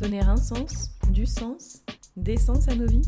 Donner un sens, du sens, des sens à nos vies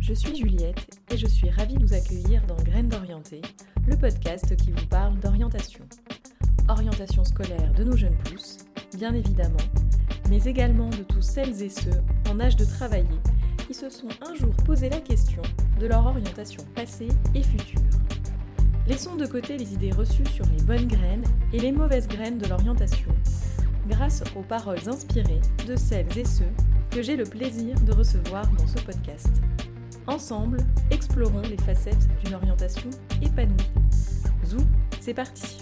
Je suis Juliette et je suis ravie de vous accueillir dans Graines d'orienté, le podcast qui vous parle d'orientation. Orientation scolaire de nos jeunes pousses, bien évidemment, mais également de tous celles et ceux en âge de travailler qui se sont un jour posé la question de leur orientation passée et future. Laissons de côté les idées reçues sur les bonnes graines et les mauvaises graines de l'orientation grâce aux paroles inspirées de celles et ceux que j'ai le plaisir de recevoir dans ce podcast. Ensemble, explorons les facettes d'une orientation épanouie. Zou, c'est parti